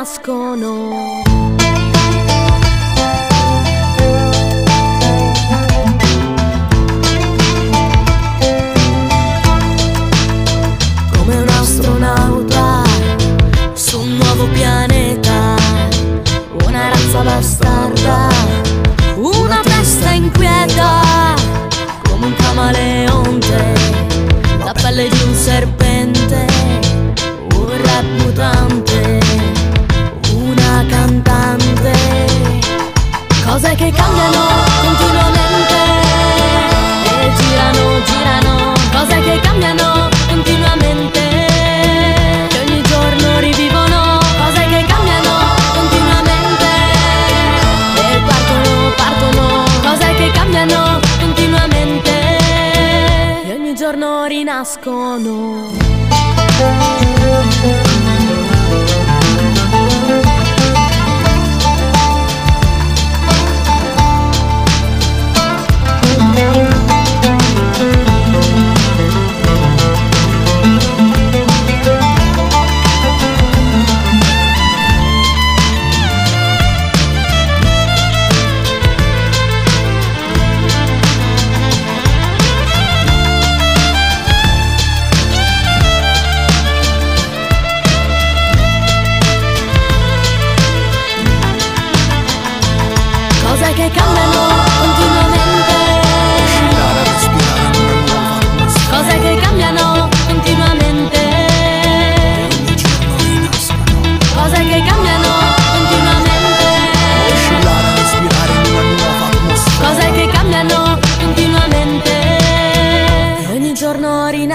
mask on. cose che cambiano continuamente. E girano, girano, cose che cambiano.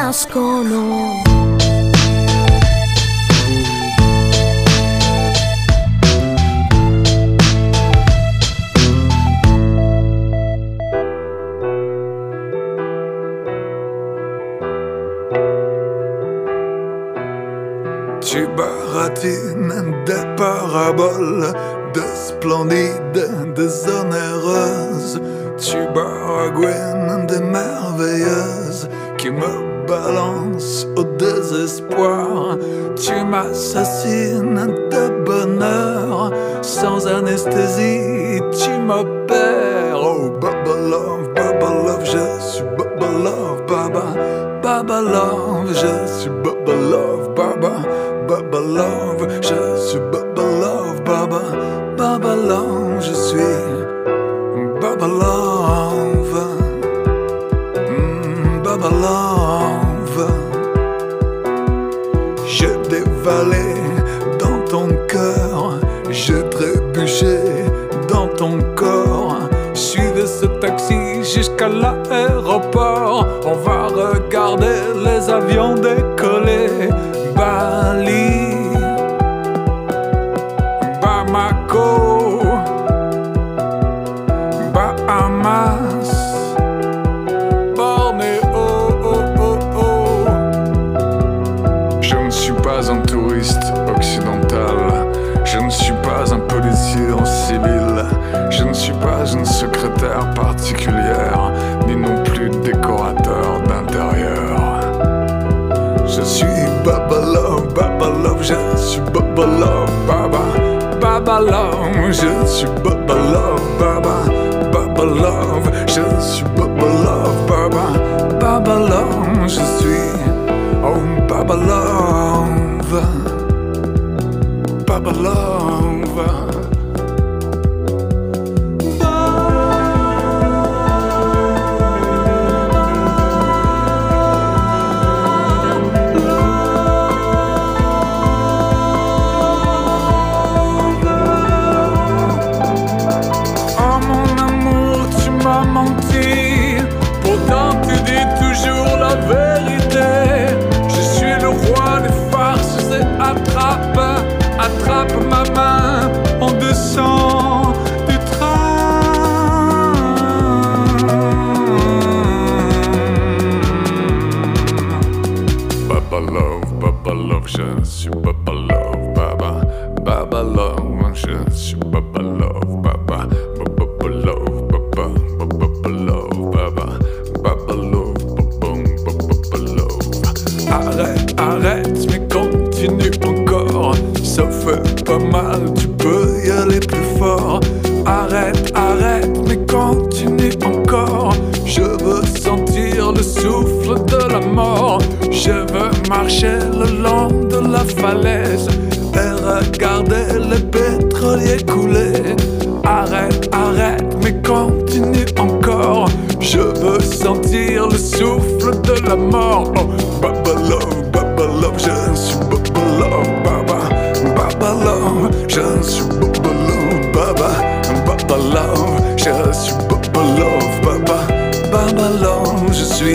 las conozco. suis Baba Love, Baba, Baba Love, je suis Baba.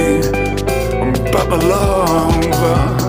I'm Babylon.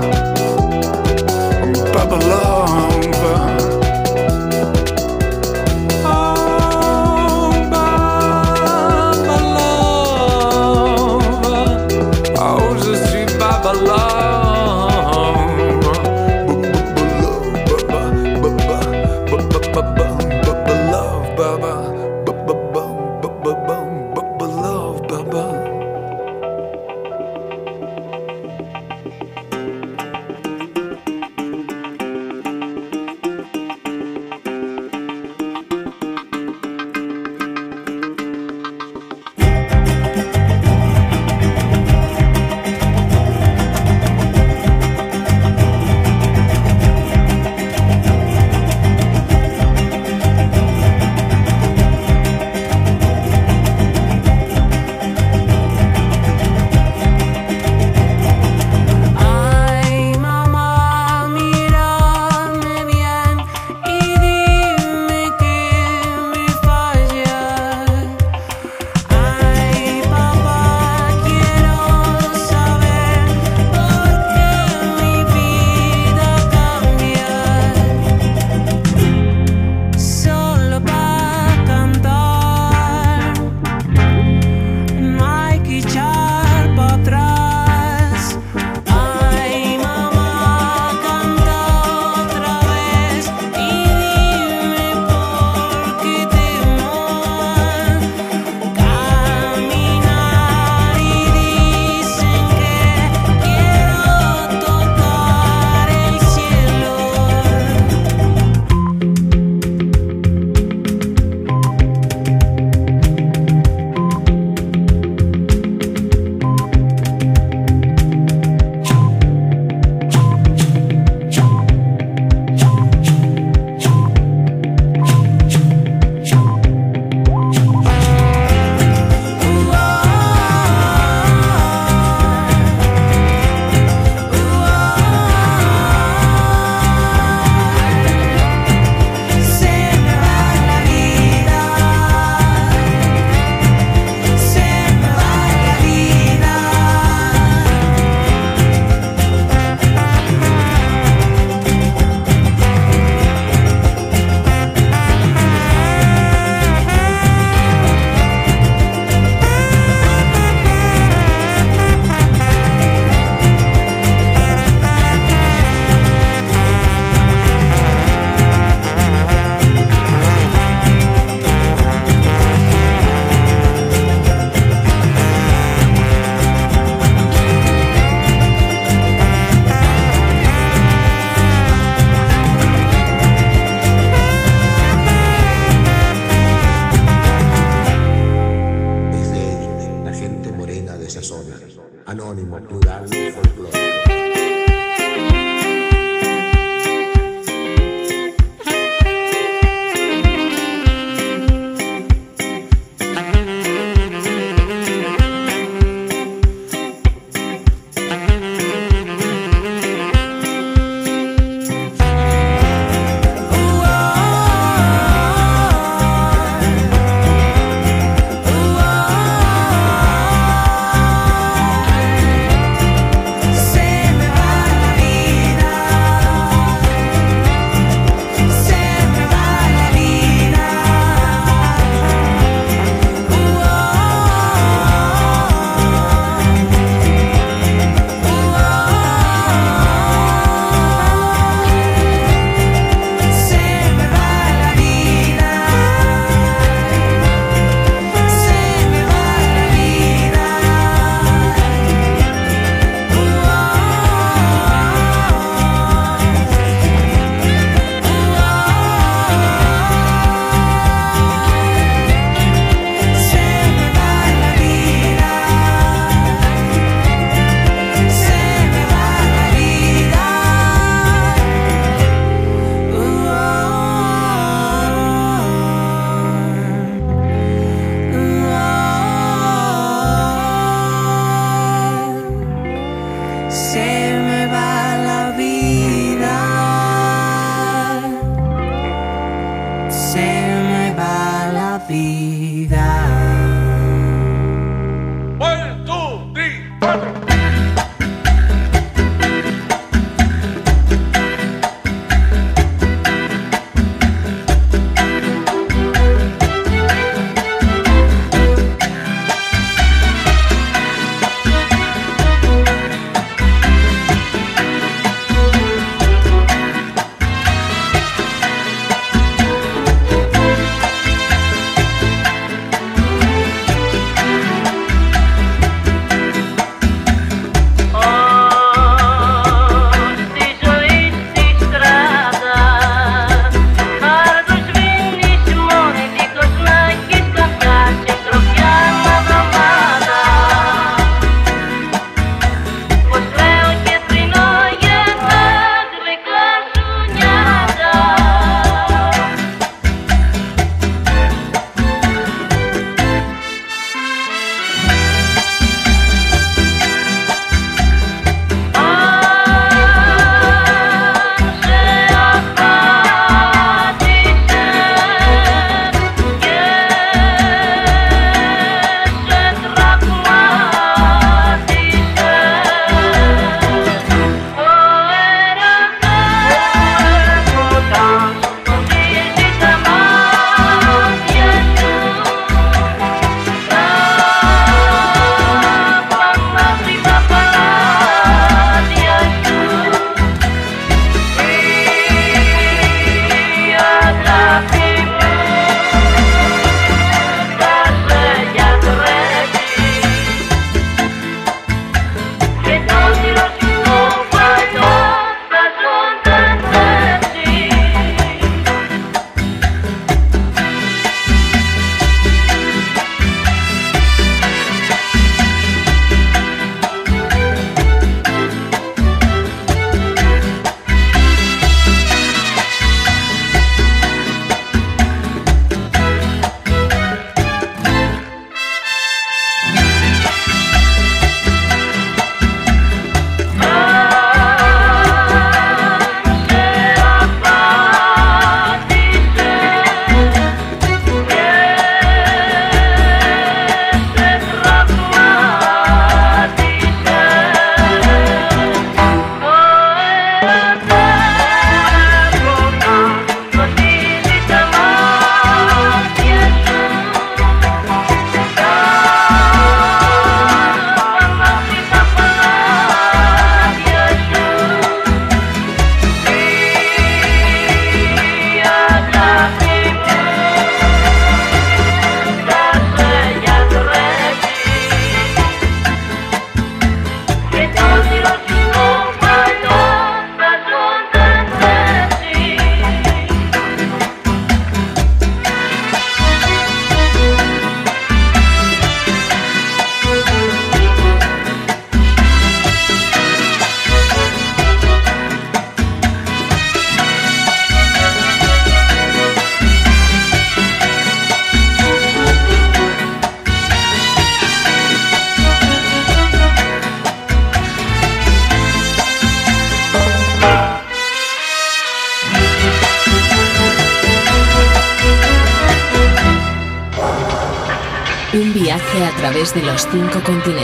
Los cinco continentes.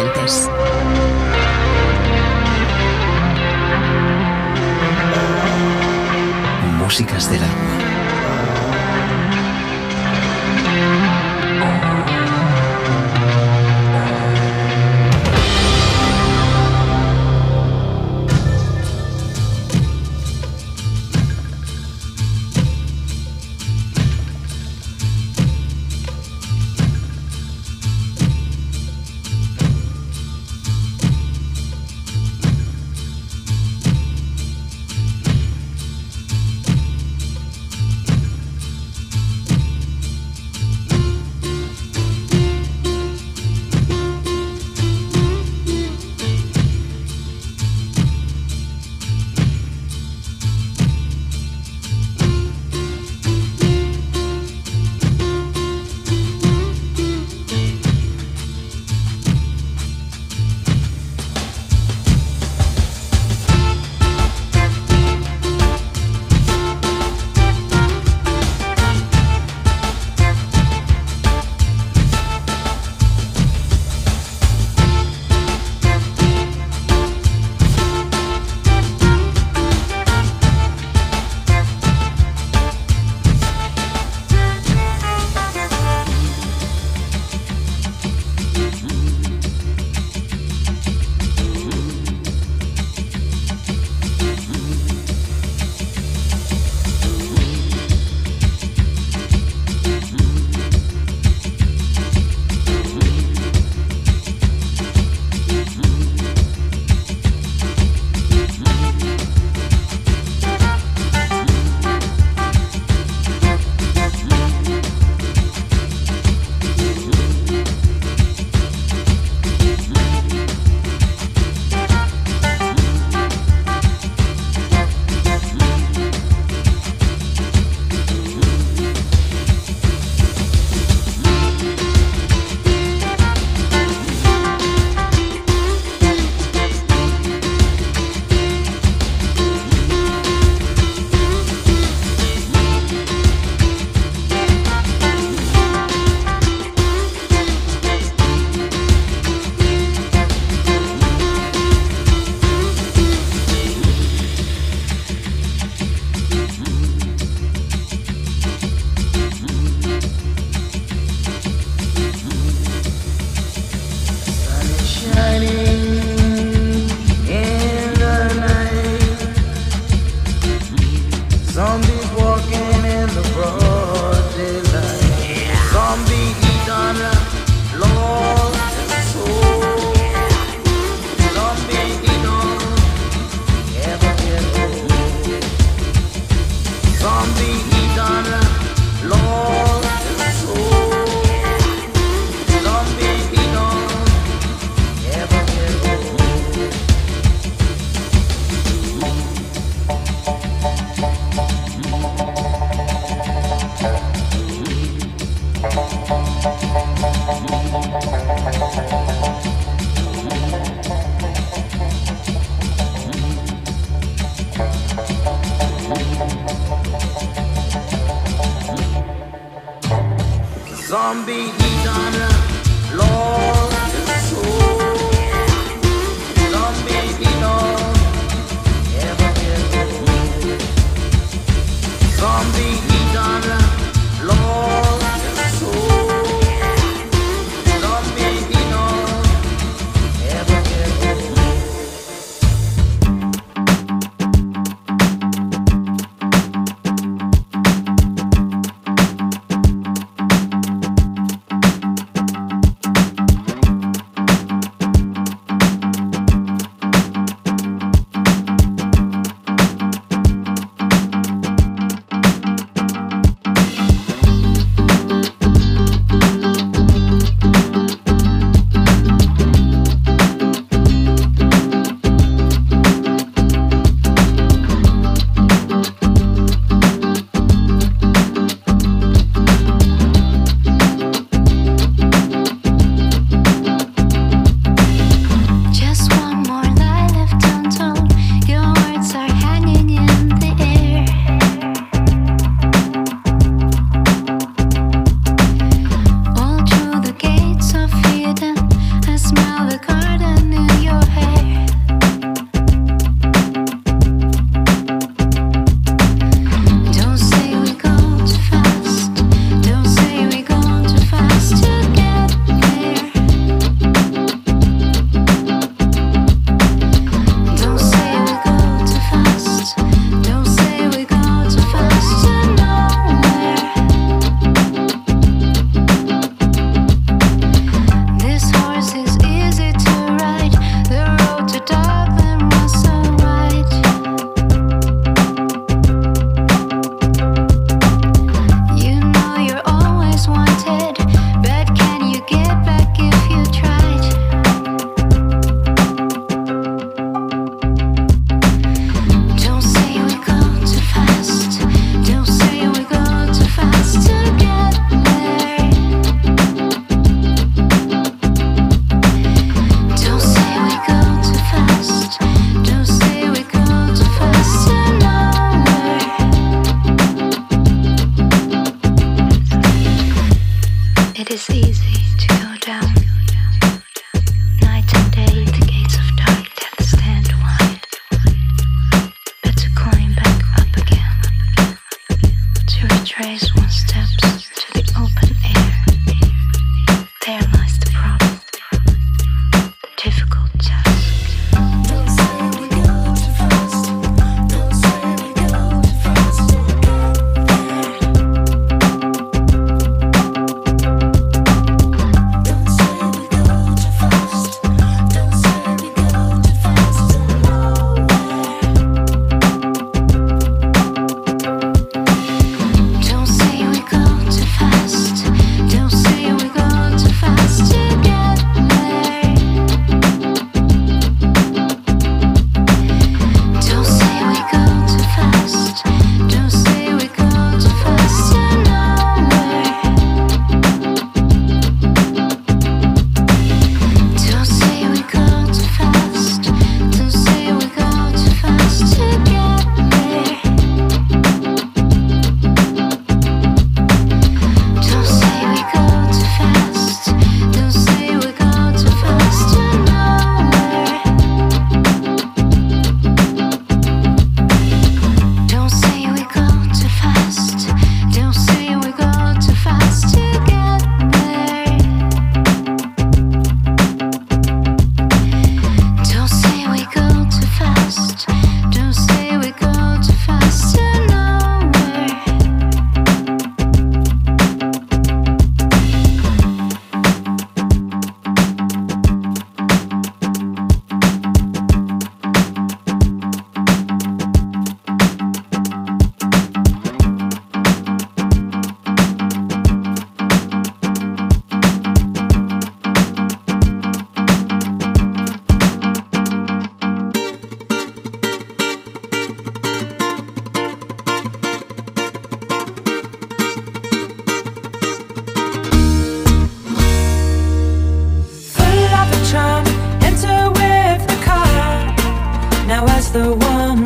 one.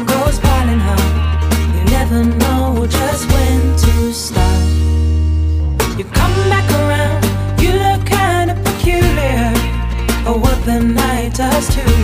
You never know just when to stop. You come back around, you look kinda peculiar. Oh, what the night does to you.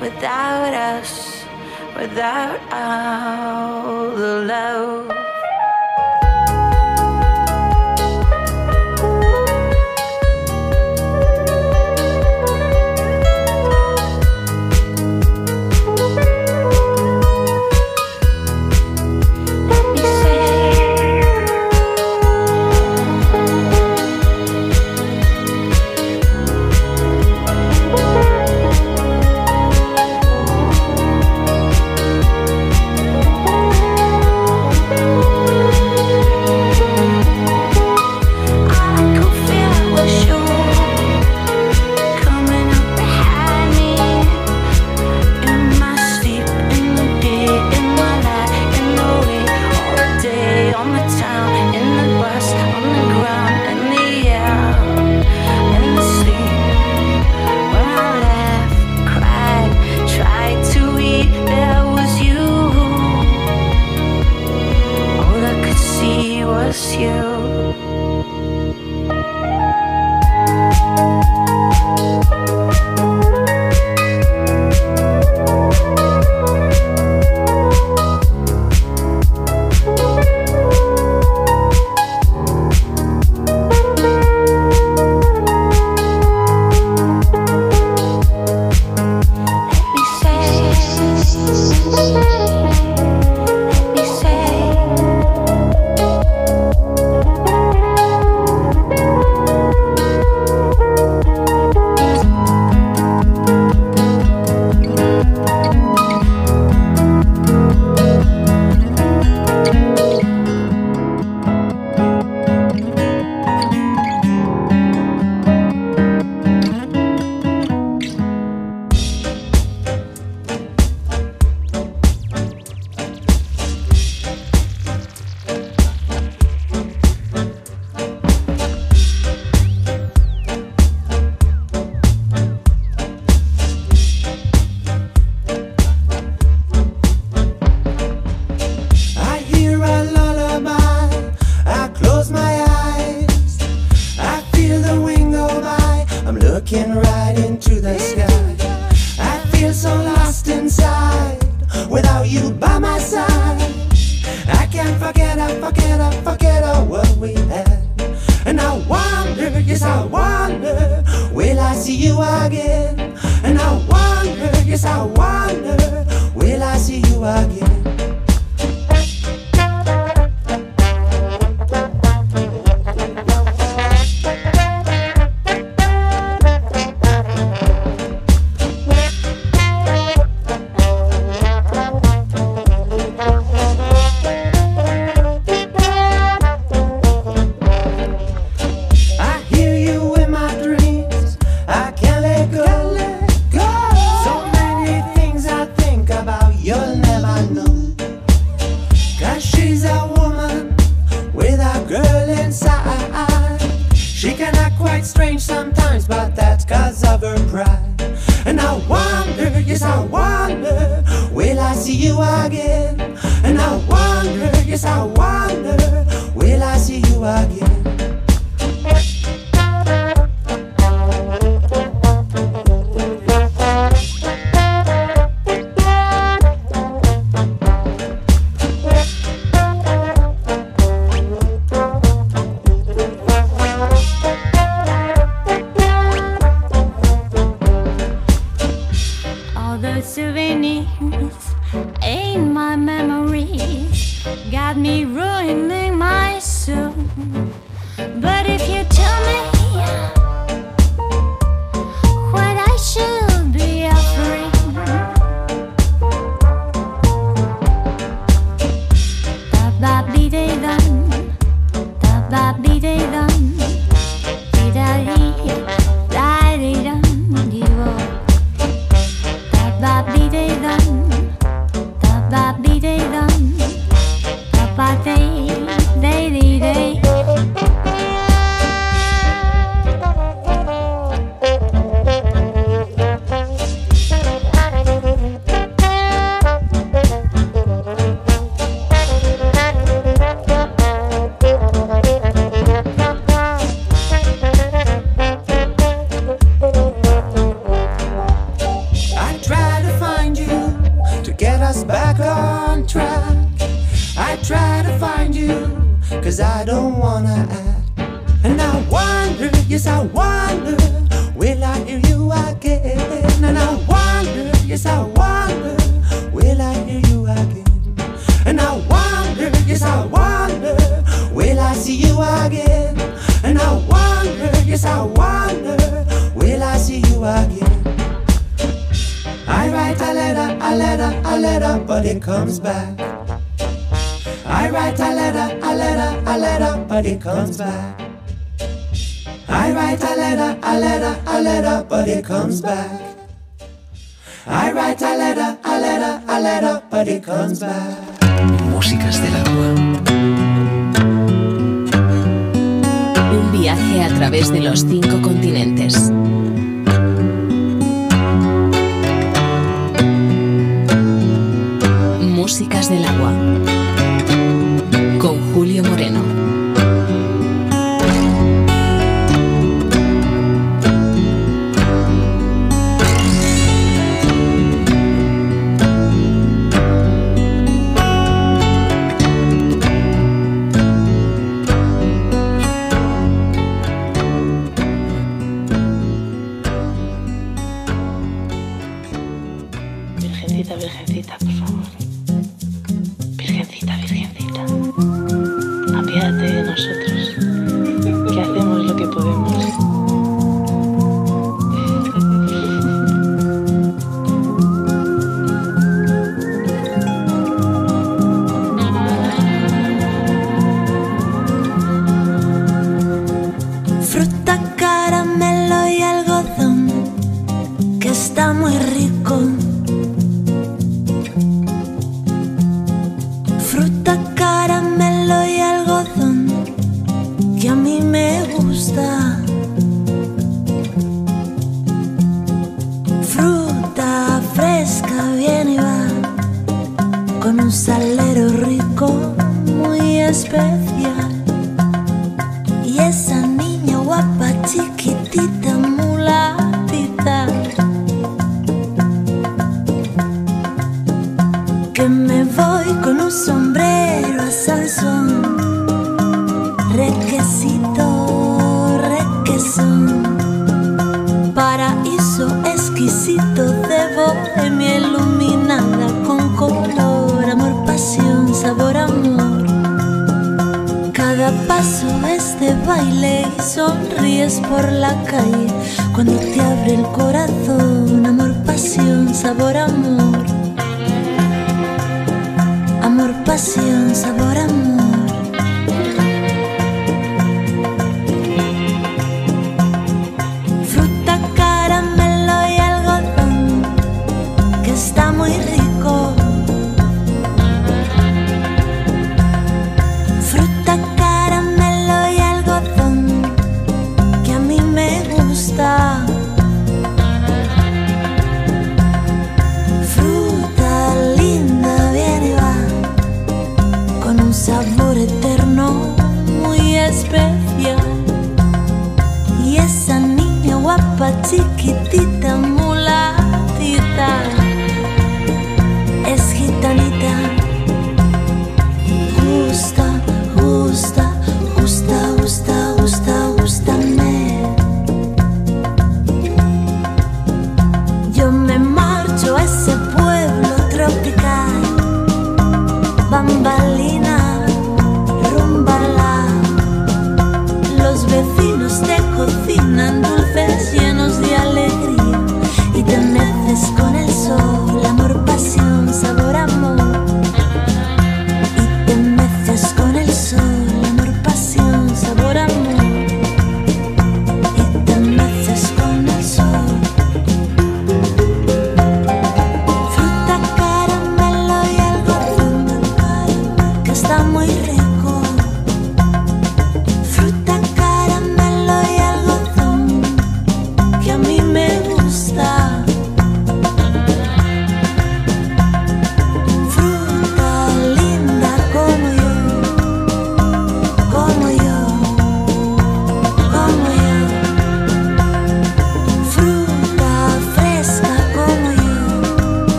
without us, without all the love. I write a letter, a letter, a letter, but it comes back. Músicas del agua. Un viaje a través de los cinco continentes. Músicas del agua. por la calle, cuando te abre el corazón, amor, pasión, sabor, amor. Amor, pasión, sabor, amor.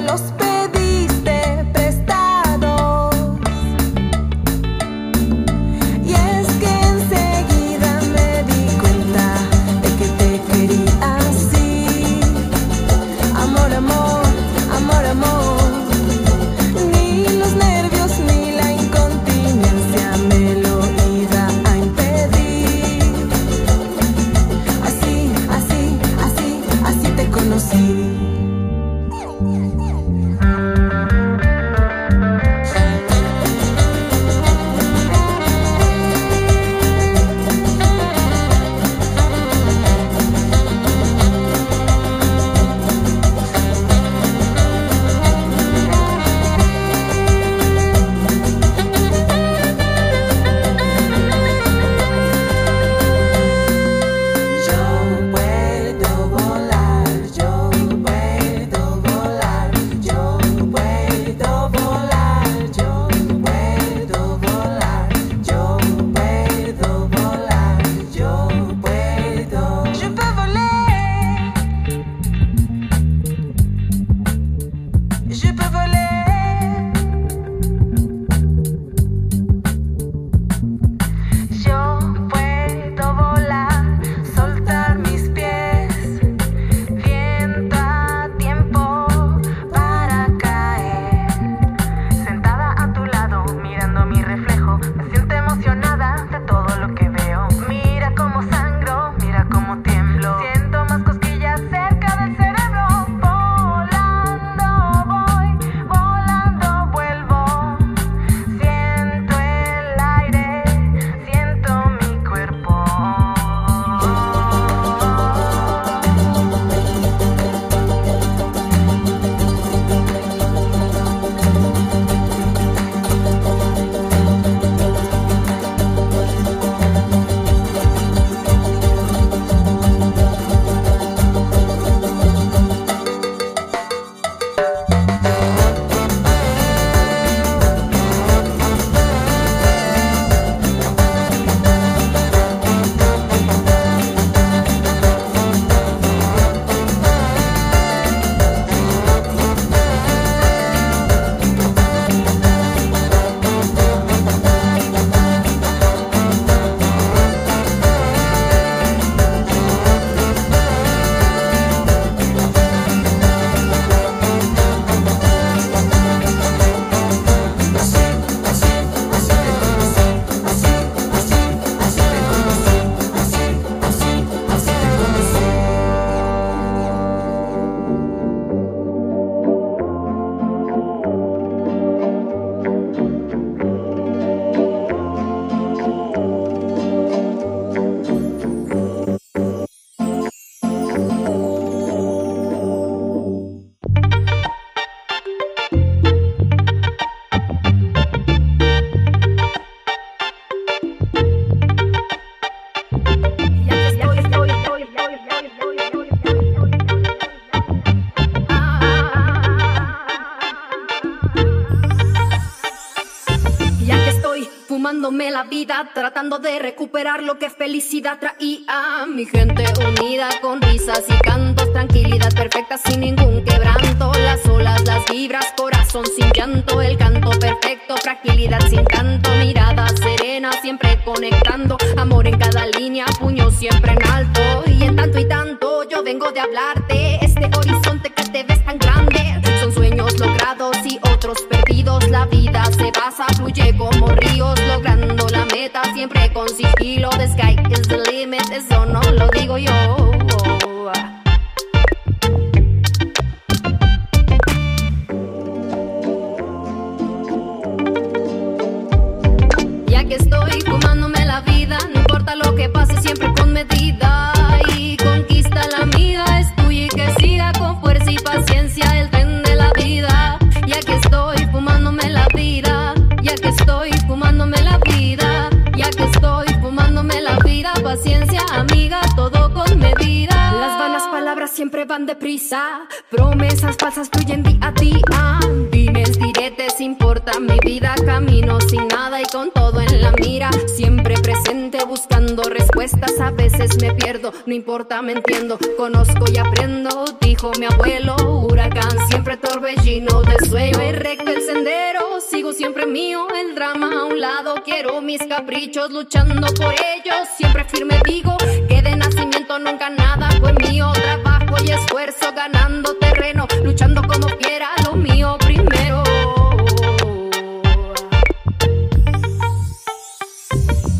los pecados. La vida, tratando de recuperar lo que felicidad traía. Mi gente unida con risas y cantos, tranquilidad perfecta sin ningún quebranto. Las olas, las vibras, corazón sin llanto, el canto perfecto, fragilidad sin canto, mirada serena, siempre conectando. Amor en cada línea, puño siempre en alto. Y en tanto y tanto, yo vengo de hablarte. Este horizonte que te ves tan grande, son sueños logrados y otros perdidos. La vida se pasa, fluye como ríos, siempre con sigilo. Van deprisa, promesas falsas fluyen día a día. Dimes, diretes, importa mi vida, camino sin nada y con todo en la mira. Siempre presente buscando respuestas, a veces me pierdo, no importa, me entiendo. Conozco y aprendo, dijo mi abuelo. Huracán, siempre torbellino de sueño. Es recto el sendero, sigo siempre mío. El drama a un lado, quiero mis caprichos, luchando por ellos. Siempre firme digo que de nacimiento nunca nada fue mío. Trabajo esfuerzo, ganando terreno, luchando como quiera, lo mío primero.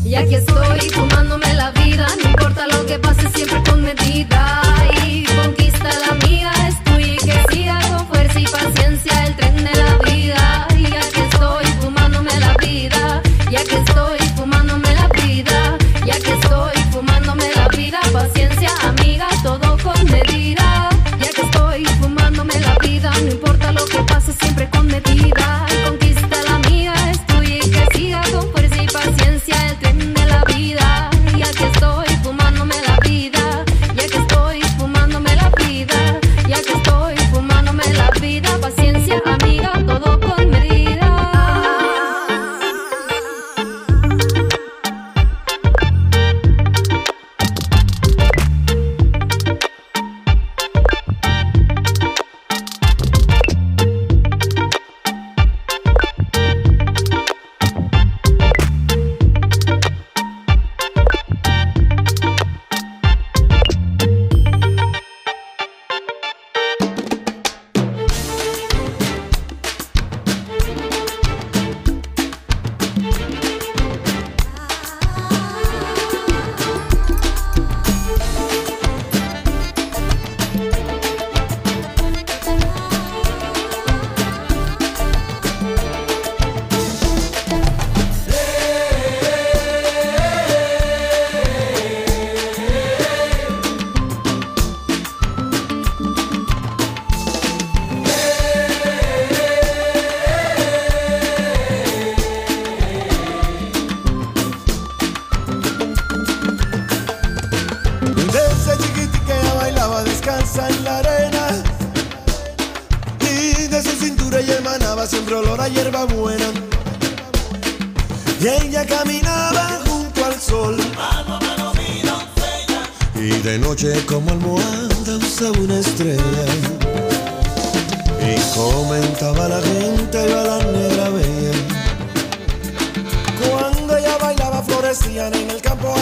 Y aquí estoy fumándome la vida, no importa lo que pase, siempre con medida.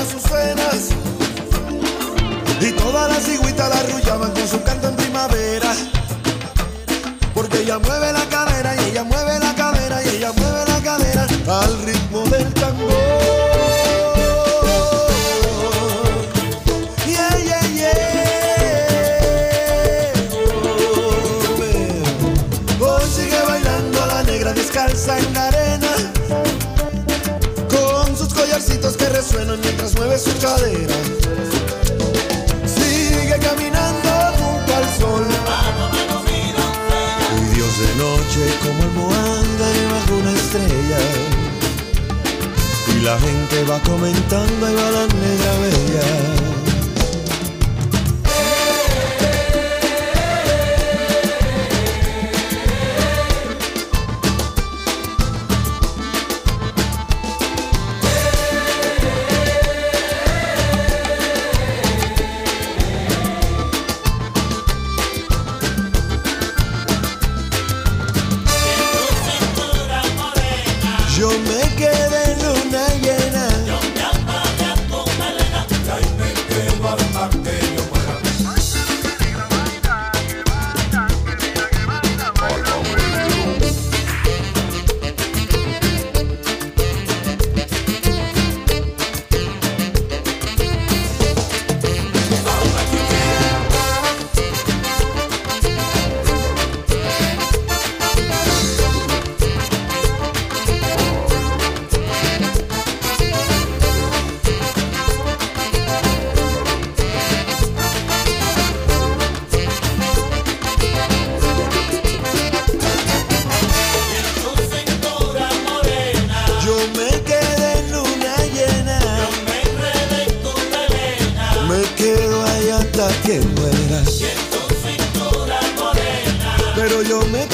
Campo azucenas y todas las cigüitas la arrullaban con su canto en primavera. Porque ella mueve la cadera y ella mueve la cadera y ella mueve la cadera al ritmo su cadera sigue caminando junto al sol. Y Dios de noche como almohada debajo una estrella. Y la gente va comentando ahí va la bella. Que mueras. Pero yo me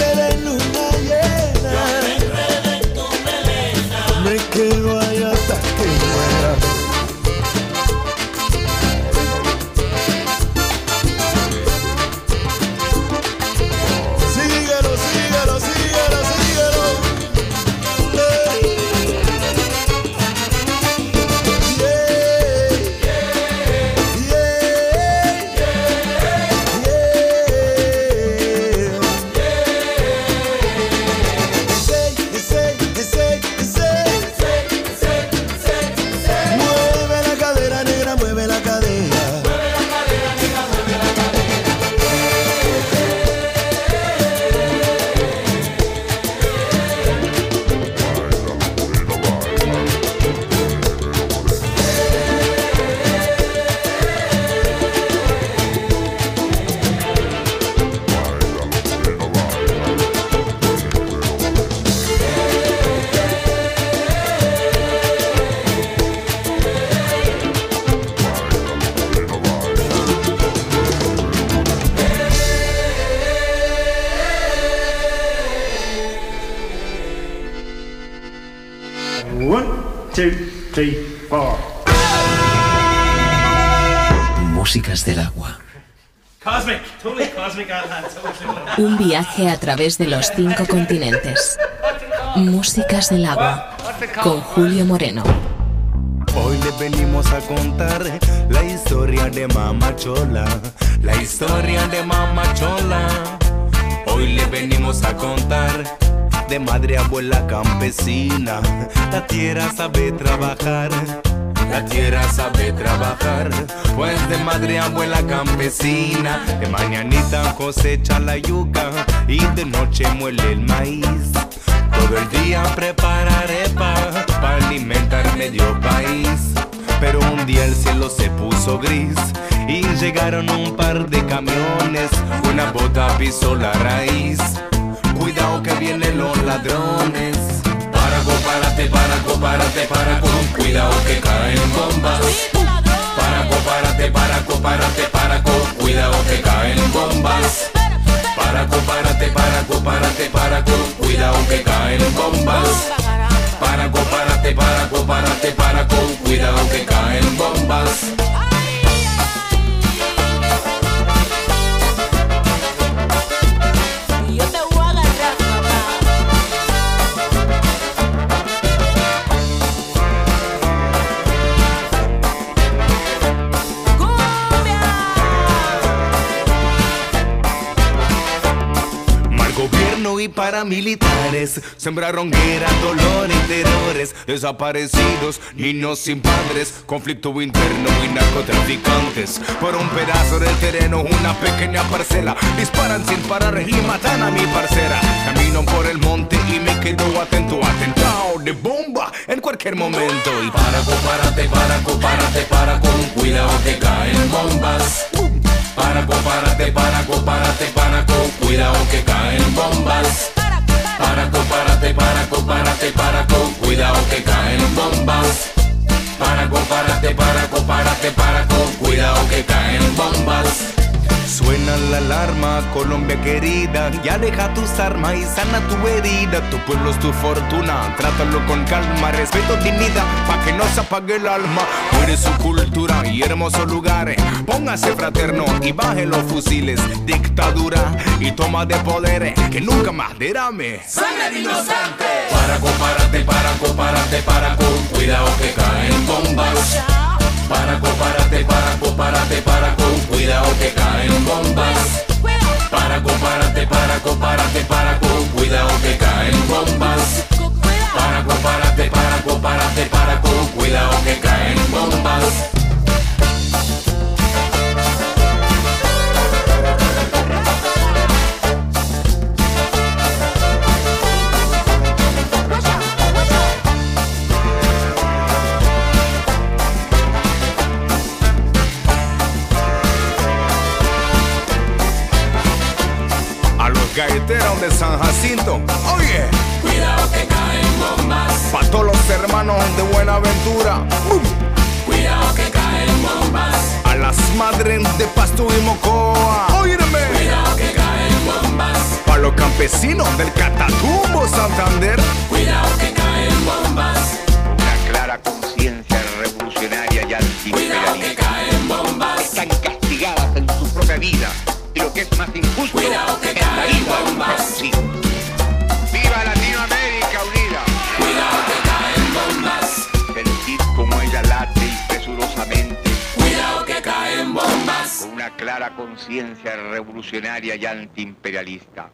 Un viaje a través de los cinco continentes. Músicas del agua. Con Julio Moreno. Hoy le venimos a contar la historia de Mama Chola, la historia de Mama Chola. Hoy le venimos a contar de madre abuela campesina. La tierra sabe trabajar, la tierra sabe trabajar. Pues de madre abuela campesina, de mañanita cosecha la yuca y de noche muele el maíz. Todo el día prepara arepa para alimentar medio país. Pero un día el cielo se puso gris y llegaron un par de camiones. Una bota pisó la raíz. Cuidado que vienen los ladrones. Paraco, párate, paraco, párate, paraco. Cuidado que caen bombas. Paraco, párate, paraco, párate, paraco. Cuidado que caen bombas. Paraco, párate, paraco, párate, paraco. Cuidado que caen bombas. Paraco, párate, paraco, párate, paraco. Cuidado que caen bombas. Y paramilitares sembraron guerra, dolor y terrores. Desaparecidos, niños sin padres, conflicto interno y narcotraficantes. Por un pedazo del terreno, una pequeña parcela. Disparan sin parar y matan a mi parcera. Camino por el monte y me quedo atento, atentado de bomba en cualquier momento. Y para, párate, para, párate, para, con cuidado que caen bombas. Para, párate, para, párate, para, con cuidado que caen bombas. Para, párate, para, párate, para, con cuidado que caen bombas. Para, párate, para, párate, para, con cuidado que caen bombas. Suena la alarma, Colombia querida, y aleja tus armas y sana tu herida. Tu pueblo es tu fortuna, trátalo con calma, respeto, dignidad, pa' que no se apague el alma. Muere su cultura y hermosos lugares. Póngase fraterno y baje los fusiles. Dictadura y toma de poderes, que nunca más derrame. Sangre de inocente. Para, párate, para, párate, para, con cuidado que caen bombas. Para, párate, para, párate, para, con cuidado que caen bombas. Para, párate, para, párate, para, con cuidado que caen bombas. Para, párate, para, párate, para, con cuidado que caen bombas. De San Jacinto, oye. Cuidado que caen bombas. Pa' todos los hermanos de Buenaventura. ¡Bum! Cuidado que caen bombas. A las Madren de Pasto y Mocoa. Óyeme. Cuidado que caen bombas. Para los campesinos del Catatumbo, Santander. Cuidado que caen bombas. Una clara conciencia revolucionaria y Cuidado que antiimperialista. caen bombas. Están castigadas en su propia vida. Y lo que es más injusto Cuidado que es la bombas. campesino. ¡Viva Latinoamérica unida! Cuidado que caen bombas. Sentir como ella late impresurosamente Cuidado que caen bombas. con una clara conciencia revolucionaria y antiimperialista.